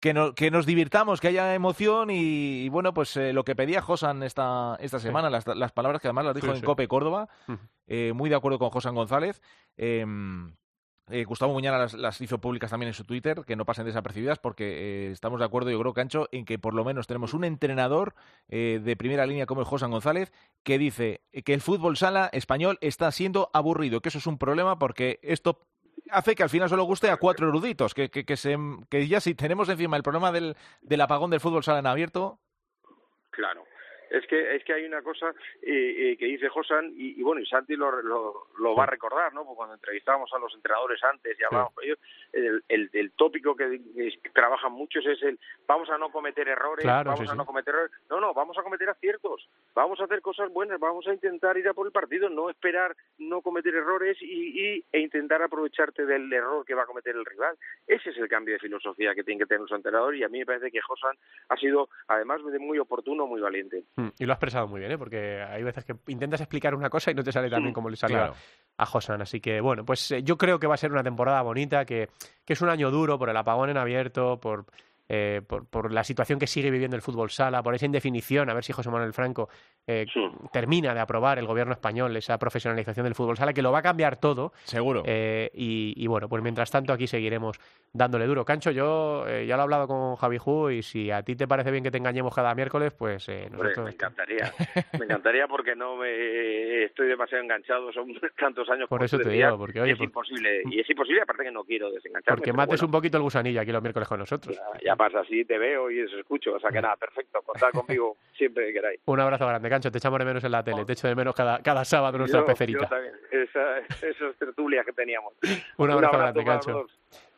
que, no- que nos divirtamos, que haya emoción y, y bueno, pues eh, lo que pedía Josan esta, esta semana, las, las palabras que además las dijo Sí, en sí. Cope Córdoba, eh, muy de acuerdo con Josan González. em, eh, Gustavo Muñana las, las hizo públicas también en su Twitter, que no pasen desapercibidas, porque eh, estamos de acuerdo, yo creo, Cancho, en que por lo menos tenemos un entrenador eh, de primera línea como el Josan González, que dice que el fútbol sala español está siendo aburrido, que eso es un problema porque esto hace que al final solo guste a cuatro eruditos, que, que, que, se, que ya si tenemos encima el problema del, del apagón del fútbol sala en abierto, Claro. Es que, es que hay una cosa eh, eh, que dice Josan, y, bueno, y Santi lo, lo, va a recordar, ¿no? Porque cuando entrevistábamos a los entrenadores antes y hablábamos con ellos, el, el, tópico que, trabajan muchos es el vamos a no cometer errores, vamos a no cometer errores. No, no, vamos a cometer aciertos, vamos a hacer cosas buenas, vamos a intentar ir a por el partido, no esperar no cometer errores y, y, e intentar aprovecharte del error que va a cometer el rival. Ese es el cambio de filosofía que tienen que tener los entrenadores y a mí me parece que Josan ha sido, además de muy oportuno, muy valiente. Mm, y lo ha expresado muy bien, ¿eh? porque hay veces que intentas explicar una cosa y no te sale tan bien como le salió a Josan. Así que, bueno, pues eh, yo creo que va a ser una temporada bonita, que, que es un año duro por el apagón en abierto, por eh, por, por, la situación que sigue viviendo el fútbol sala, por esa indefinición, a ver si José Manuel Franco eh, termina de aprobar el gobierno español esa profesionalización del fútbol sala, que lo va a cambiar todo. Seguro. Eh, y, bueno, pues mientras tanto aquí seguiremos dándole duro. Cancho, yo ya lo he hablado con Javi Ju y si a ti te parece bien que te engañemos cada miércoles, pues nosotros... me encantaría. [LAUGHS] me encantaría porque no me estoy demasiado enganchado, son [LAUGHS] tantos años. Por eso te digo, porque oye, es imposible. Y es imposible, aparte que no quiero desengancharme. Porque mates un poquito el gusanillo aquí los miércoles con nosotros pasa así, te veo y os escucho. O sea que nada, perfecto. Contad conmigo [LAUGHS] siempre que queráis. Un abrazo grande, Cancho. Te echamos de menos en la tele. Te echo de menos cada, cada sábado nuestra yo, pecerita. Yo también. Esa, [LAUGHS] esas tertulias que teníamos. Un abrazo, grande, Cancho.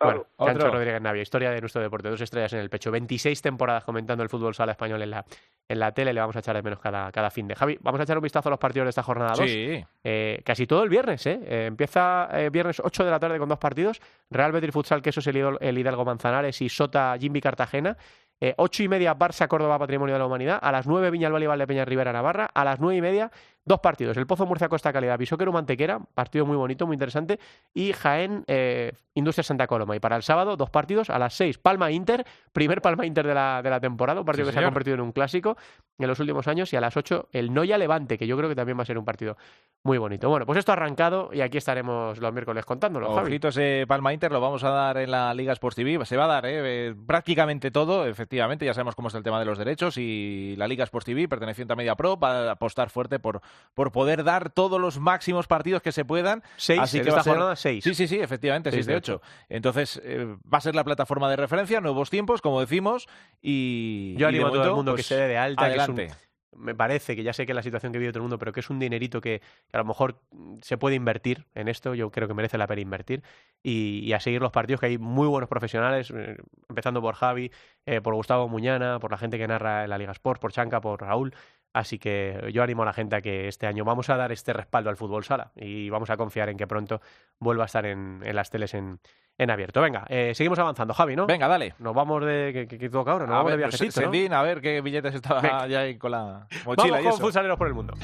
Bueno, Cancho Rodríguez Navia, historia de nuestro deporte, dos estrellas en el pecho, 26 temporadas comentando el fútbol sala español en la, en la tele, le vamos a echar de menos cada, cada fin de. Javi, vamos a echar un vistazo a los partidos de esta jornada 2. Sí. Eh, casi todo el viernes, ¿eh? eh empieza eh, viernes 8 de la tarde con dos partidos, Real Betis Futsal, que eso es el, Hidalgo Manzanares, y Sota Jimmy Cartagena. Eh, ocho y media Barça Córdoba Patrimonio de la Humanidad, a las nueve Viñalbal de Peña Rivera Navarra, a las nueve y media dos partidos, el Pozo Murcia Costa Calidad, Bisóquero Mantequera, partido muy bonito, muy interesante, y Jaén eh, Industria Santa Coloma. Y para el sábado dos partidos, a las seis Palma Inter, primer Palma Inter de la, de la temporada, un partido que se ha convertido en un clásico en los últimos años, y a las ocho el Noya Levante, que yo creo que también va a ser un partido muy bonito. Bueno, pues esto ha arrancado y aquí estaremos los miércoles contándolo. Ojitos de Palma Inter lo vamos a dar en la Liga Sports TV, se va a dar eh, prácticamente todo, efectivamente, ya sabemos cómo está el tema de los derechos y la Liga Sports TV, perteneciente a Media Pro, va a apostar fuerte por, por poder dar todos los máximos partidos que se puedan. Seis, Así que esta jornada seis. Sí, sí, sí, efectivamente, seis, de ocho. Entonces, eh, va a ser la plataforma de referencia, nuevos tiempos, como decimos, y... Yo animo a todo el mundo que pues, se dé de alta, adelante me parece que ya sé que es la situación que vive todo el mundo, pero que es un dinerito que, a lo mejor se puede invertir en esto. Yo creo que merece la pena invertir y, a seguir los partidos, que hay muy buenos profesionales, eh, empezando por Javi, eh, por Gustavo Muñana, por la gente que narra en la Liga Sport, por Chanca, por Raúl. Así que yo animo a la gente a que este año vamos a dar este respaldo al fútbol sala y vamos a confiar en que pronto vuelva a estar en, en las teles en, en abierto. Venga, eh, seguimos avanzando, Javi, ¿no? Venga, dale. Nos vamos de. ¿Qué, toca ahora? Nos a vamos ver, de pues, a ver qué billetes estaba ya ahí con la mochila vamos con y por el mundo.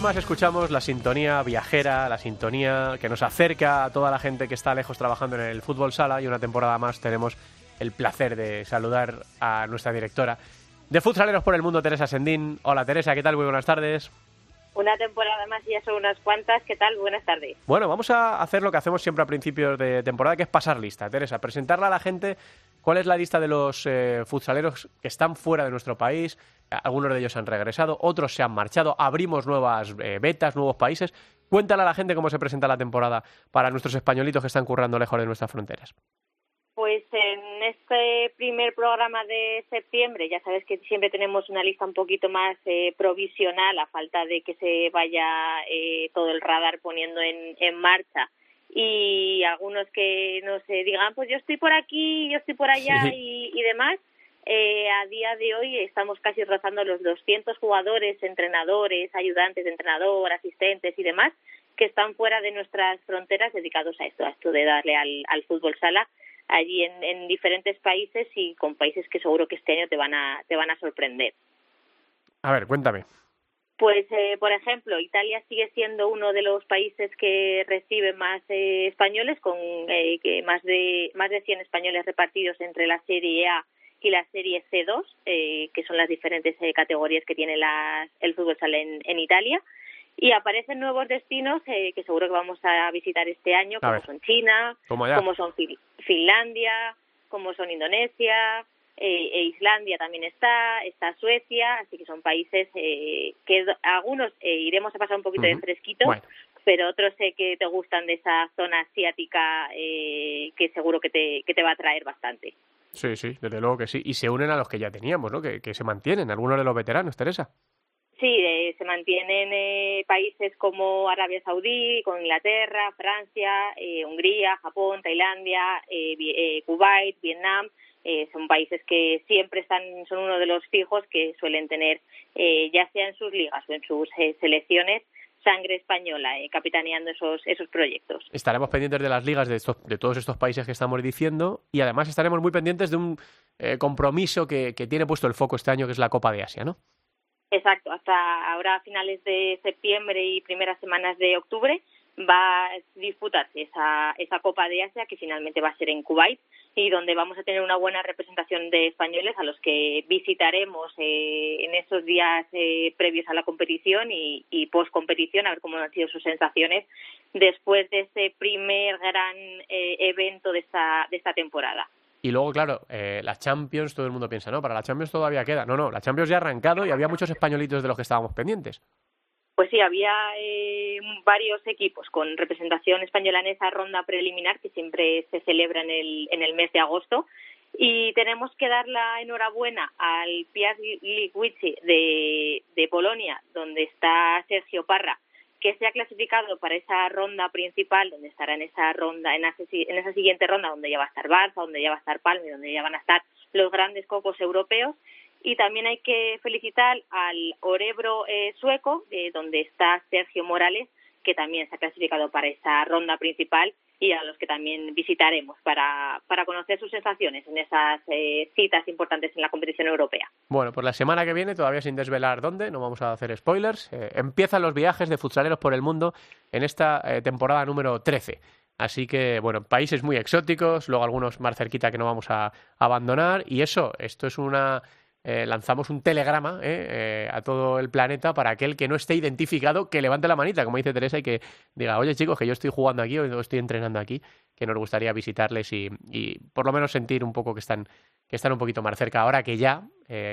Temporada más escuchamos la sintonía viajera, la sintonía que nos acerca a toda la gente que está lejos trabajando en el fútbol sala y una temporada más tenemos el placer de saludar a nuestra directora de Futsaleros por el Mundo, Teresa Sendín. Hola Teresa, ¿qué tal? Muy buenas tardes. Una temporada más y ya son unas cuantas. ¿Qué tal? Buenas tardes. Bueno, vamos a hacer lo que hacemos siempre a principios de temporada, que es pasar lista. Teresa, presentarle a la gente cuál es la lista de los eh, futsaleros que están fuera de nuestro país, algunos de ellos han regresado, otros se han marchado, abrimos nuevas eh, betas, nuevos países. Cuéntale a la gente cómo se presenta la temporada para nuestros españolitos que están currando lejos de nuestras fronteras. Pues en este primer programa de septiembre, ya sabes que siempre tenemos una lista un poquito más eh, provisional a falta de que se vaya eh, todo el radar poniendo en, en marcha y algunos que no se digan, pues yo estoy por aquí, yo estoy por allá y, y demás, eh, a día de hoy estamos casi rozando los 200 jugadores, entrenadores, ayudantes de entrenador, asistentes y demás que están fuera de nuestras fronteras dedicados a esto, a esto de darle al, al fútbol sala allí en, en, diferentes países y con países que seguro que este año te van a, te van a sorprender. A ver, cuéntame. Pues, eh, por ejemplo, Italia sigue siendo uno de los países que recibe más eh, españoles, con eh, que más de más de 100 españoles repartidos entre la Serie A y la Serie C2, que son las diferentes categorías que tiene el fútbol sala en, Italia. Y aparecen nuevos destinos que seguro que vamos a visitar este año, como son China, como son Finlandia, como son Indonesia, eh, e Islandia también está, está Suecia, así que son países eh, que algunos eh, iremos a pasar un poquito de fresquito, pero otros sé que te gustan de esa zona asiática que seguro que te, que te va a traer bastante. Sí, sí, desde luego que sí. Y se unen a los que ya teníamos, ¿no? Que, que se mantienen, algunos de los veteranos, Teresa. Sí, se mantienen países como Arabia Saudí, con Inglaterra, Francia, Hungría, Japón, Tailandia, Kuwait, Vietnam, eh, son países que siempre están, son uno de los fijos que suelen tener, eh, ya sea en sus ligas o en sus eh, selecciones, sangre española capitaneando esos, esos proyectos. Estaremos pendientes de las ligas de, estos, de todos estos países que estamos diciendo y además estaremos muy pendientes de un compromiso que, que tiene puesto el foco este año, que es la Copa de Asia, ¿no? Exacto, hasta ahora a finales de septiembre y primeras semanas de octubre va a disputarse esa, esa Copa de Asia que finalmente va a ser en Kuwait y donde vamos a tener una buena representación de españoles a los que visitaremos eh, en esos días eh, previos a la competición y, y post competición a ver cómo han sido sus sensaciones después de ese primer gran eh, evento de esta, de esta temporada. Y luego, claro, eh, la Champions, todo el mundo piensa, no, para la Champions todavía queda. No, no, la Champions ya ha arrancado y había muchos españolitos de los que estábamos pendientes. Pues sí, había eh, varios equipos con representación española en esa ronda preliminar que siempre se celebra en el, en el mes de agosto. Y tenemos que dar la enhorabuena al Piast Gliwice de, de Polonia, donde está Sergio Parra, que se ha clasificado para esa ronda principal, donde estará en esa ronda, en esa, en esa siguiente ronda, donde ya va a estar Barça, donde ya va a estar Palme, donde ya van a estar los grandes cocos europeos y también hay que felicitar al Orebro eh, sueco, eh, donde está Sergio Morales, que también se ha clasificado para esa ronda principal y a los que también visitaremos para, para conocer sus sensaciones en esas eh, citas importantes en la competición europea. Bueno, pues la semana que viene, todavía sin desvelar dónde, no vamos a hacer spoilers, empiezan los viajes de futsaleros por el mundo en esta temporada número 13. Así que, bueno, países muy exóticos, luego algunos más cerquita que no vamos a abandonar. Y eso, esto es una eh, lanzamos un telegrama eh, eh, a todo el planeta para aquel que no esté identificado que levante la manita, como dice Teresa, y que diga, oye chicos, que yo estoy jugando aquí o estoy entrenando aquí, que nos gustaría visitarles y, por lo menos sentir un poco que están, que están un poquito más cerca ahora que ya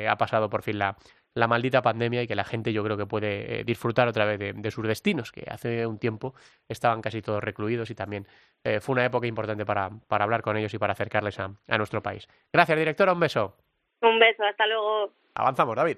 ha pasado por fin la, la, maldita pandemia y que la gente yo creo que puede disfrutar otra vez de, sus destinos, que hace un tiempo estaban casi todos recluidos y también fue una época importante para, para hablar con ellos y para acercarles a, a nuestro país. Gracias, directora, un beso. Un beso, hasta luego. Avanzamos, David.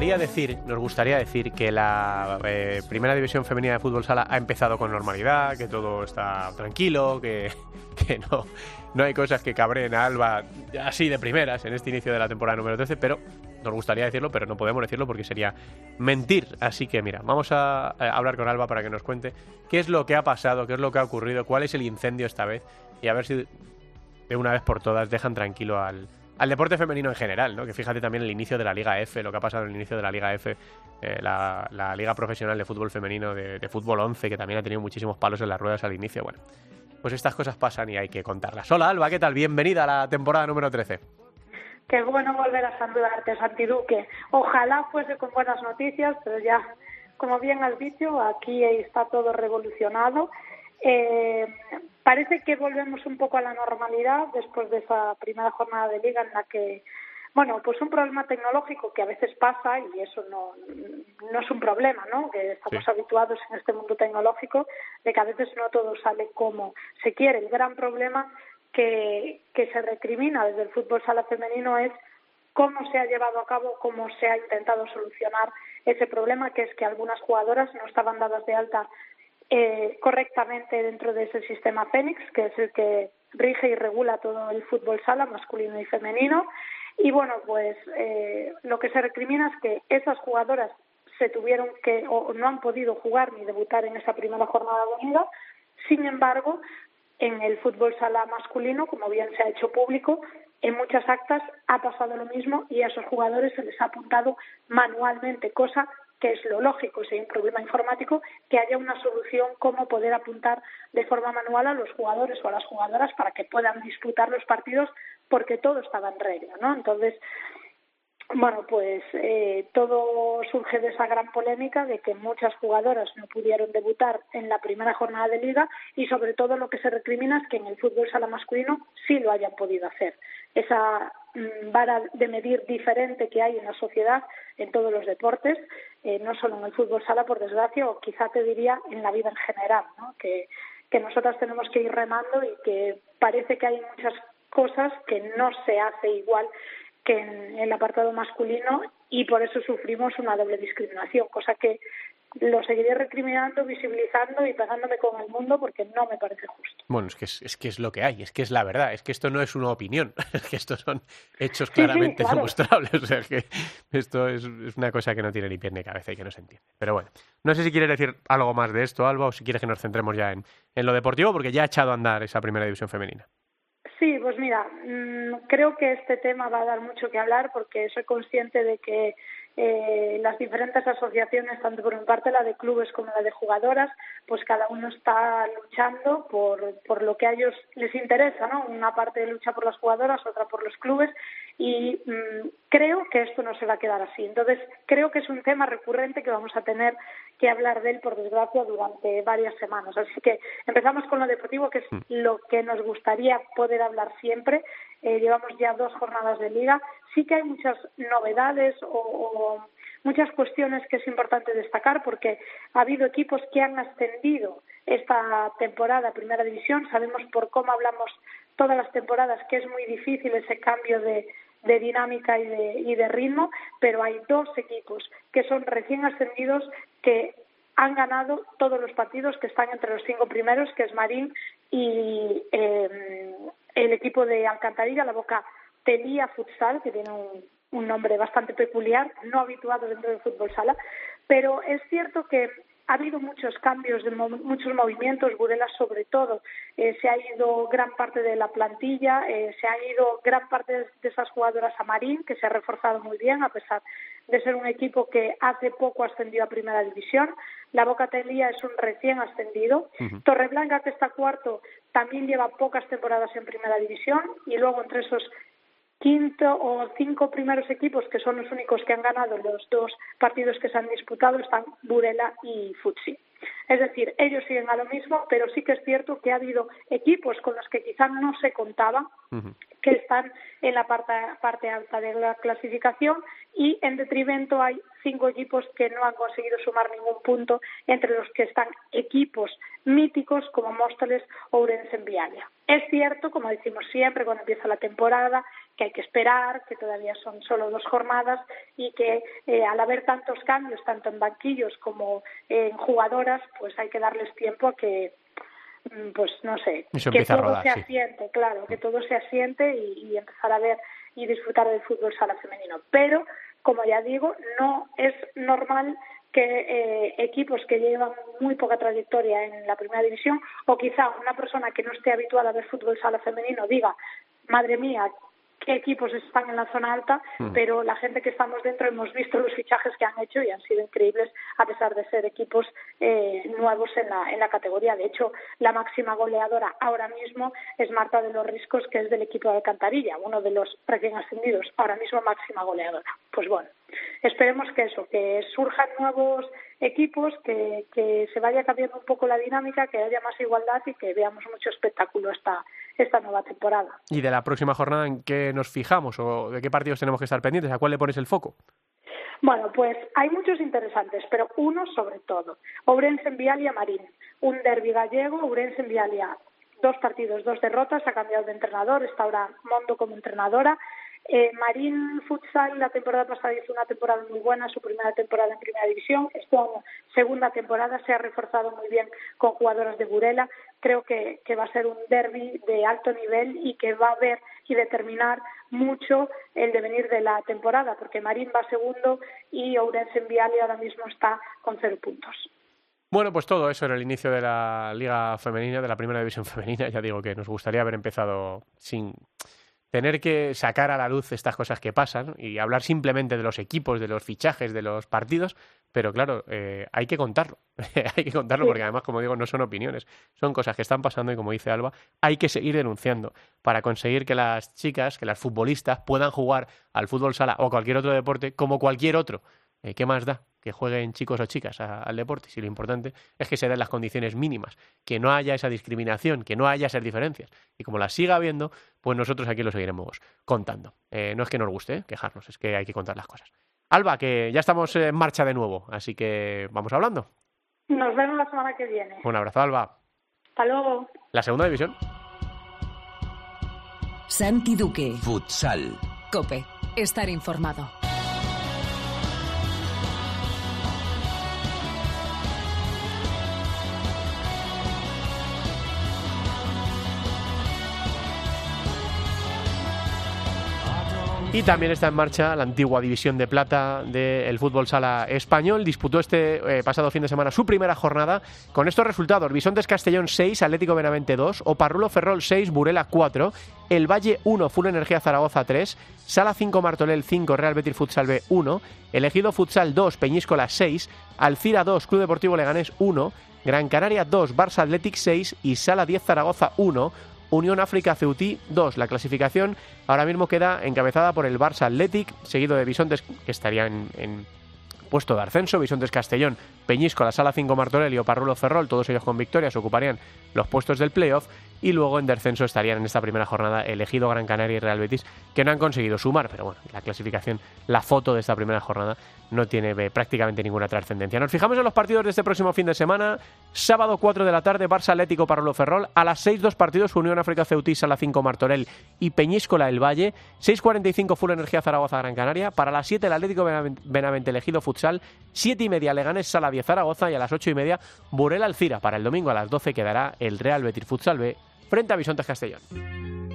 Decir, nos gustaría decir que la eh, primera división femenina de fútbol sala ha empezado con normalidad, que todo está tranquilo, que, [LAUGHS] no, no hay cosas que cabreen a Alba así de primeras en este inicio de la temporada número 13, pero nos gustaría decirlo, pero no podemos decirlo porque sería mentir. Así que mira, vamos a, a hablar con Alba para que nos cuente qué es lo que ha pasado, qué es lo que ha ocurrido, cuál es el incendio esta vez y a ver si de una vez por todas dejan tranquilo al, al deporte femenino en general, ¿no? Que fíjate también el inicio de la Liga F, lo que ha pasado en el inicio de la Liga F, eh, la, Liga Profesional de Fútbol Femenino de, Fútbol 11, que también ha tenido muchísimos palos en las ruedas al inicio. Bueno, pues estas cosas pasan y hay que contarlas. Hola Alba, ¿qué tal? Bienvenida a la temporada número 13. Qué bueno volver a saludarte, Santi Duque. Ojalá fuese con buenas noticias, pero ya, como bien has dicho, aquí está todo revolucionado eh, parece que volvemos un poco a la normalidad después de esa primera jornada de liga en la que, bueno, pues un problema tecnológico que a veces pasa y eso no, no es un problema, ¿no? Que estamos habituados en este mundo tecnológico de que a veces no todo sale como se quiere. El gran problema que, que se recrimina desde el fútbol sala femenino es cómo se ha llevado a cabo, cómo se ha intentado solucionar ese problema, que es que algunas jugadoras no estaban dadas de alta eh, correctamente dentro de ese sistema Fénix, que es el que rige y regula todo el fútbol sala masculino y femenino. Y bueno, pues eh, lo que se recrimina es que esas jugadoras se tuvieron que o no han podido jugar ni debutar en esa primera jornada de liga. Sin embargo, en el fútbol sala masculino, como bien se ha hecho público, en muchas actas ha pasado lo mismo y a esos jugadores se les ha apuntado manualmente, cosa que es lo lógico, si hay un problema informático, que haya una solución cómo poder apuntar de forma manual a los jugadores o a las jugadoras para que puedan disputar los partidos porque todo estaba en regla, ¿no? Entonces, bueno, pues eh, todo surge de esa gran polémica de que muchas jugadoras no pudieron debutar en la primera jornada de liga y sobre todo lo que se recrimina es que en el fútbol sala masculino sí lo hayan podido hacer. Esa mm, vara de medir diferente que hay en la sociedad en todos los deportes, eh, no solo en el fútbol sala, por desgracia, o quizá te diría en la vida en general, ¿no? que, que nosotras tenemos que ir remando y que parece que hay muchas cosas que no se hace igual que en el apartado masculino y por eso sufrimos una doble discriminación, cosa que lo seguiré recriminando, visibilizando y pegándome con el mundo porque no me parece justo. Bueno, es que es, que es lo que hay, es que es la verdad, es que esto no es una opinión, [LAUGHS] es que estos son hechos claramente demostrables, [LAUGHS] o sea, que esto es, una cosa que no tiene ni pie ni cabeza y que no se entiende. Pero bueno, no sé si quieres decir algo más de esto, Alba, o si quieres que nos centremos ya en, en lo deportivo, porque ya ha echado a andar esa primera división femenina. Sí, pues mira, mm, creo que este tema va a dar mucho que hablar porque soy consciente de que eh, las diferentes asociaciones, tanto por una parte la de clubes como la de jugadoras, pues cada uno está luchando por, por lo que a ellos les interesa, ¿no? Una parte lucha por las jugadoras, otra por los clubes, y mm, creo que esto no se va a quedar así. Entonces, creo que es un tema recurrente que vamos a tener que hablar de él, por desgracia, durante varias semanas. Así que empezamos con lo deportivo, que es mm. lo que nos gustaría poder hablar siempre. Eh, llevamos ya dos jornadas de liga. Sí que hay muchas novedades o, muchas cuestiones que es importante destacar porque ha habido equipos que han ascendido esta temporada Primera División. Sabemos por cómo hablamos todas las temporadas que es muy difícil ese cambio de, de dinámica y de, y de ritmo, pero hay dos equipos que son recién ascendidos que han ganado todos los partidos que están entre los cinco primeros, que es Marín y eh, el equipo de Alcantarilla, la Boca Telía Futsal, que tiene un, un nombre bastante peculiar, no habituado dentro del fútbol sala, pero es cierto que ha habido muchos cambios, de muchos movimientos, Burela sobre todo, eh, se ha ido gran parte de la plantilla, eh, se ha ido gran parte de esas jugadoras a Marín, que se ha reforzado muy bien, a pesar de ser un equipo que hace poco ascendió a Primera División. La Boca Telía es un recién ascendido. Torreblanca, que está cuarto, también lleva pocas temporadas en Primera División y luego entre esos quinto o cinco primeros equipos, que son los únicos que han ganado los dos partidos que se han disputado, están Burela y Futsi. Es decir, ellos siguen a lo mismo, pero sí que es cierto que ha habido equipos con los que quizás no se contaba, que están en la parte, parte alta de la clasificación y en detrimento hay cinco equipos que no han conseguido sumar ningún punto, entre los que están equipos míticos como Móstoles o Urense en Vialia. Es cierto, como decimos siempre cuando empieza la temporada, que hay que esperar, que todavía son solo dos jornadas y que eh, al haber tantos cambios, tanto en banquillos como en jugadoras, pues hay que darles tiempo a que, mm, pues no sé, que todo se asiente, claro, que todo se asiente y, empezar a ver y disfrutar del fútbol sala femenino. Pero, como ya digo, no es normal que eh, equipos que llevan muy poca trayectoria en la primera división o quizá una persona que no esté habituada a ver fútbol sala femenino diga madre mía, qué equipos están en la zona alta, mm. pero la gente que estamos dentro hemos visto los fichajes que han hecho y han sido increíbles a pesar de ser equipos eh, nuevos en la, en la categoría. De hecho, la máxima goleadora ahora mismo es Marta de los Riscos, que es del equipo de Alcantarilla, uno de los recién ascendidos, ahora mismo máxima goleadora. Pues bueno, esperemos que eso, que surjan nuevos equipos, que, que se vaya cambiando un poco la dinámica, que haya más igualdad y que veamos mucho espectáculo esta, esta nueva temporada. ¿Y de la próxima jornada en qué nos fijamos o de qué partidos tenemos que estar pendientes? ¿A cuál le pones el foco? Bueno, pues hay muchos interesantes, pero uno sobre todo. Ourense en Vialia Marín, un derbi gallego, Ourense en Vialia dos partidos, dos derrotas, ha cambiado de entrenador, está ahora Mondo como entrenadora. Eh, Marín Futsal la temporada pasada hizo una temporada muy buena, su primera temporada en Primera División. Año, segunda temporada, se ha reforzado muy bien con jugadoras de Burela. Creo que, va a ser un derby de alto nivel y que va a ver y determinar mucho el devenir de la temporada, porque Marín va segundo y Ourense en Viale ahora mismo está con cero puntos. Bueno, pues todo eso en el inicio de la Liga Femenina, de la Primera División Femenina. [LAUGHS] Ya digo que nos gustaría haber empezado sin tener que sacar a la luz estas cosas que pasan y hablar simplemente de los equipos, de los fichajes, de los partidos, pero claro, eh, hay que contarlo, [LAUGHS] hay que contarlo porque además, como digo, no son opiniones, son cosas que están pasando y como dice Alba, hay que seguir denunciando para conseguir que las chicas, que las futbolistas puedan jugar al fútbol sala o cualquier otro deporte como cualquier otro. Eh, ¿Qué más da? que jueguen chicos o chicas al deporte, si lo importante es que se den las condiciones mínimas, que no haya esa discriminación, que no haya esas diferencias. Y como las siga habiendo, pues nosotros aquí lo seguiremos contando. Eh, no es que nos guste eh, quejarnos, es que hay que contar las cosas. Alba, que ya estamos en marcha de nuevo, así que vamos hablando. Nos vemos la semana que viene. Un abrazo, Alba. Hasta luego. La segunda división. Santi Duque. Futsal. Cope. Estar informado. Y también está en marcha la antigua división de plata del fútbol sala español. Disputó este eh, pasado fin de semana su primera jornada con estos resultados. Bisontes Castellón 6, Atlético Benavente 2, Oparrulo Ferrol 6, Burela 4, El Valle 1, Full Energía Zaragoza 3, Sala 5, Martorell 5, Real Betis Futsal B 1, Elegido Futsal 2, Peñíscola 6, Alcira 2, Club Deportivo Leganés 1, Gran Canaria 2, Barça Athletic 6 y Sala 10 Zaragoza 1. Unión África Ceutí 2. La clasificación ahora mismo queda encabezada por el Barça Athletic, seguido de Bisontes, que estaría en, puesto de ascenso, Bisontes Castellón, Peñisco, la Sala 5 Martorell y Oparrulo Ferrol, todos ellos con victorias, ocuparían los puestos del playoff y luego en descenso estarían en esta primera jornada elegido Gran Canaria y Real Betis, que no han conseguido sumar, pero bueno, la clasificación, la foto de esta primera jornada no tiene eh, prácticamente ninguna trascendencia. Nos fijamos en los partidos de este próximo fin de semana, sábado 4 de la tarde, Barça Atlético Parolo Ferrol, a las 6 dos partidos, Unión África Ceutís a las 5 Martorell y Peñíscola El Valle, 6.45 Full Energía Zaragoza Gran Canaria, para las 7 el Atlético Benavente elegido Futsal, 7 y media Leganés Sala 10 Zaragoza y a las 8 y media Burela Alcira. Para el domingo a las 12 quedará el Real Betis Futsal B frente a Bisontes Castellón.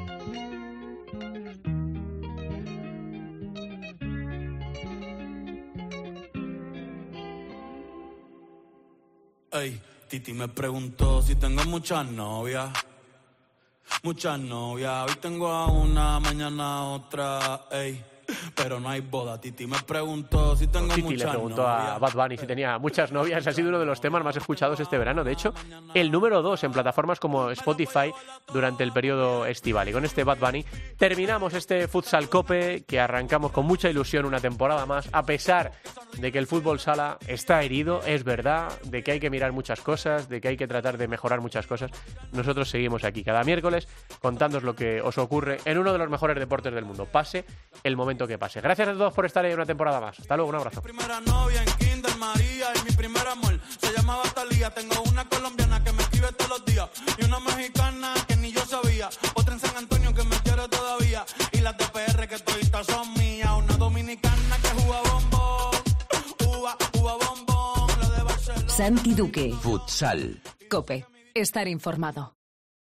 Ey, Titi me preguntó si tengo muchas novias. Muchas novias. Hoy tengo a una, mañana a otra. Ey pero no hay boda. Titi me preguntó si tengo Titi le preguntó a Bad Bunny si tenía muchas novias. Ha sido uno de los temas más escuchados este verano. De hecho, el número dos en plataformas como Spotify durante el periodo estival. Y con este Bad Bunny terminamos este Futsal Cope que arrancamos con mucha ilusión una temporada más, a pesar de que el fútbol sala está herido, es verdad, de que hay que mirar muchas cosas, de que hay que tratar de mejorar muchas cosas. Nosotros seguimos aquí cada miércoles contándoos lo que os ocurre en uno de los mejores deportes del mundo. Pase el momento que pase. Gracias a todos por estar ahí una temporada más. Hasta luego, un abrazo. Primera novia en Kinder María y mi primer amor se llamaba Talía. Tengo una colombiana que me escribe todos los días y una mexicana que ni yo sabía. Otra en San Antonio que me quiere todavía y las de PR que todavía son mías. Una dominicana que juega bombón, uva, uva bombón, la de Barcelona. Santi Duque. Futsal. Cope. Estar informado.